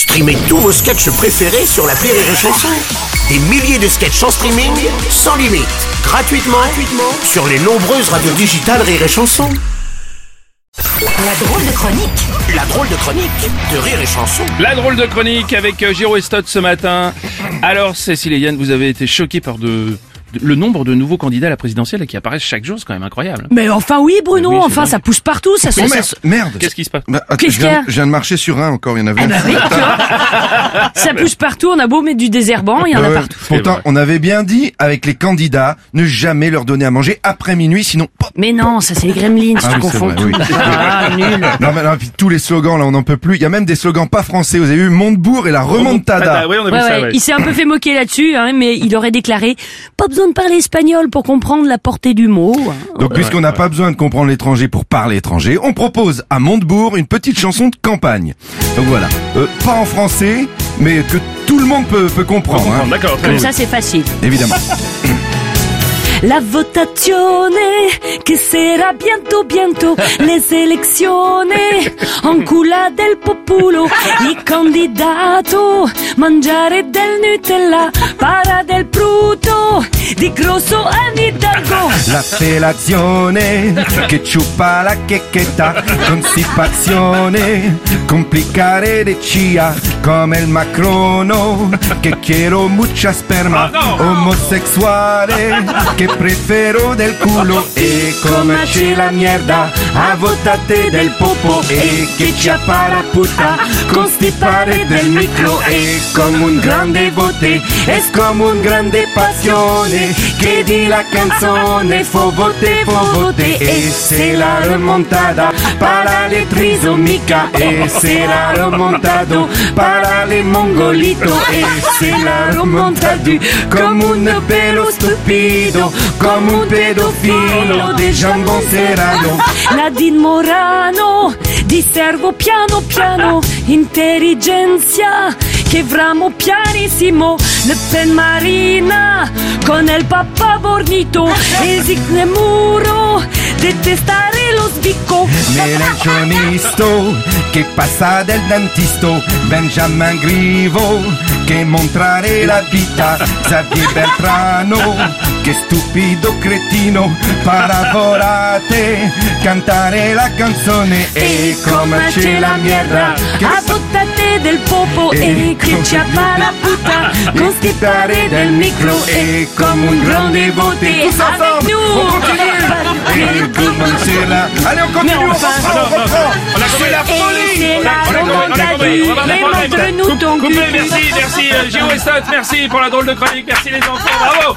Streamez tous vos sketchs préférés sur la Rire et Chanson. Des milliers de sketchs en streaming, sans limite, gratuitement, gratuitement sur les nombreuses radios digitales Rire et Chanson. La drôle de chronique La drôle de chronique de Rire et Chanson. La drôle de chronique avec euh, Giro Estot ce matin. Alors, Cécile et Yann, vous avez été choqués par de, de- le nombre de nouveaux candidats à la présidentielle qui apparaissent chaque jour, c'est quand même incroyable. Mais enfin oui Bruno, oui, enfin ça pousse partout, ça se... Oh, merde. Qu'est-ce qui se passe? Bah, attends, Qu'est-ce je, viens, qu'il y a? je viens de marcher sur un encore, il y en avait Eh un. ben oui, tu vois. ça pousse partout, on a beau mettre du désherbant, il y en a Ouais, partout. Pourtant, on avait bien dit avec les candidats, ne jamais leur donner à manger après minuit, sinon. Mais non, ça c'est les gremlins, Ah tu oui, confonds vrai, oui. Ah, nul. Non, mais non, puis tous les slogans là, on n'en peut plus. Il y a même des slogans pas français. Vous avez vu Montebourg et la remontada. Ah, oui, on a vu Ouais, ça, ouais. ouais. Il s'est un peu fait moquer là-dessus, hein, mais il aurait déclaré pas besoin de parler espagnol pour comprendre la portée du mot. Donc, puisqu'on n'a pas besoin de comprendre l'étranger pour parler étranger, on propose à Montebourg une petite chanson de campagne. Donc voilà, Euh, pas en français, mais que tout le monde peut, peut comprendre. hein. D'accord, très Comme bien. ça c'est facile. Évidemment. La votazione che sarà bientôt bientôt les elezioni en culla del popolo i candidato mangiare del Nutella para del bruto di grosso Anne Hidalgo L'appelazione che ciupa la checchetta, constipazione, complicare le cia come il macrono, che quiero mucha sperma, omosessuale, che prefero del culo. E come c'è la mierda, a votate del popo e che ci appara puta, constipare del micro e come un grande vote, es come un grande passione, che di la canzone fo vote, fo vote e se la remontada para el trisomica, es el aro montado, para el mongolito, e el aro montado, como un pelo stupido, come un pedofilo de jambon serrano. La Din Morano, diservo piano piano, intelligencia, che vramo pianissimo, le pen marina, con el papà bornito, e esigne muro, detestare lo sbicco. Melanchonisto che passa del dentisto Benjamin Grivo che montrare la vita. Xavier Beltrano che stupido cretino paravolate cantare la canzone. E come c'è la mierda che a buttate del popo e che ci la puta constipare del micro e come un grande vote Tous ensemble, on continue. Allez, on continue, on reprend. C'est la folie. c'est la ton cul. merci, merci, euh, merci pour la drôle de chronique, merci les enfants, bravo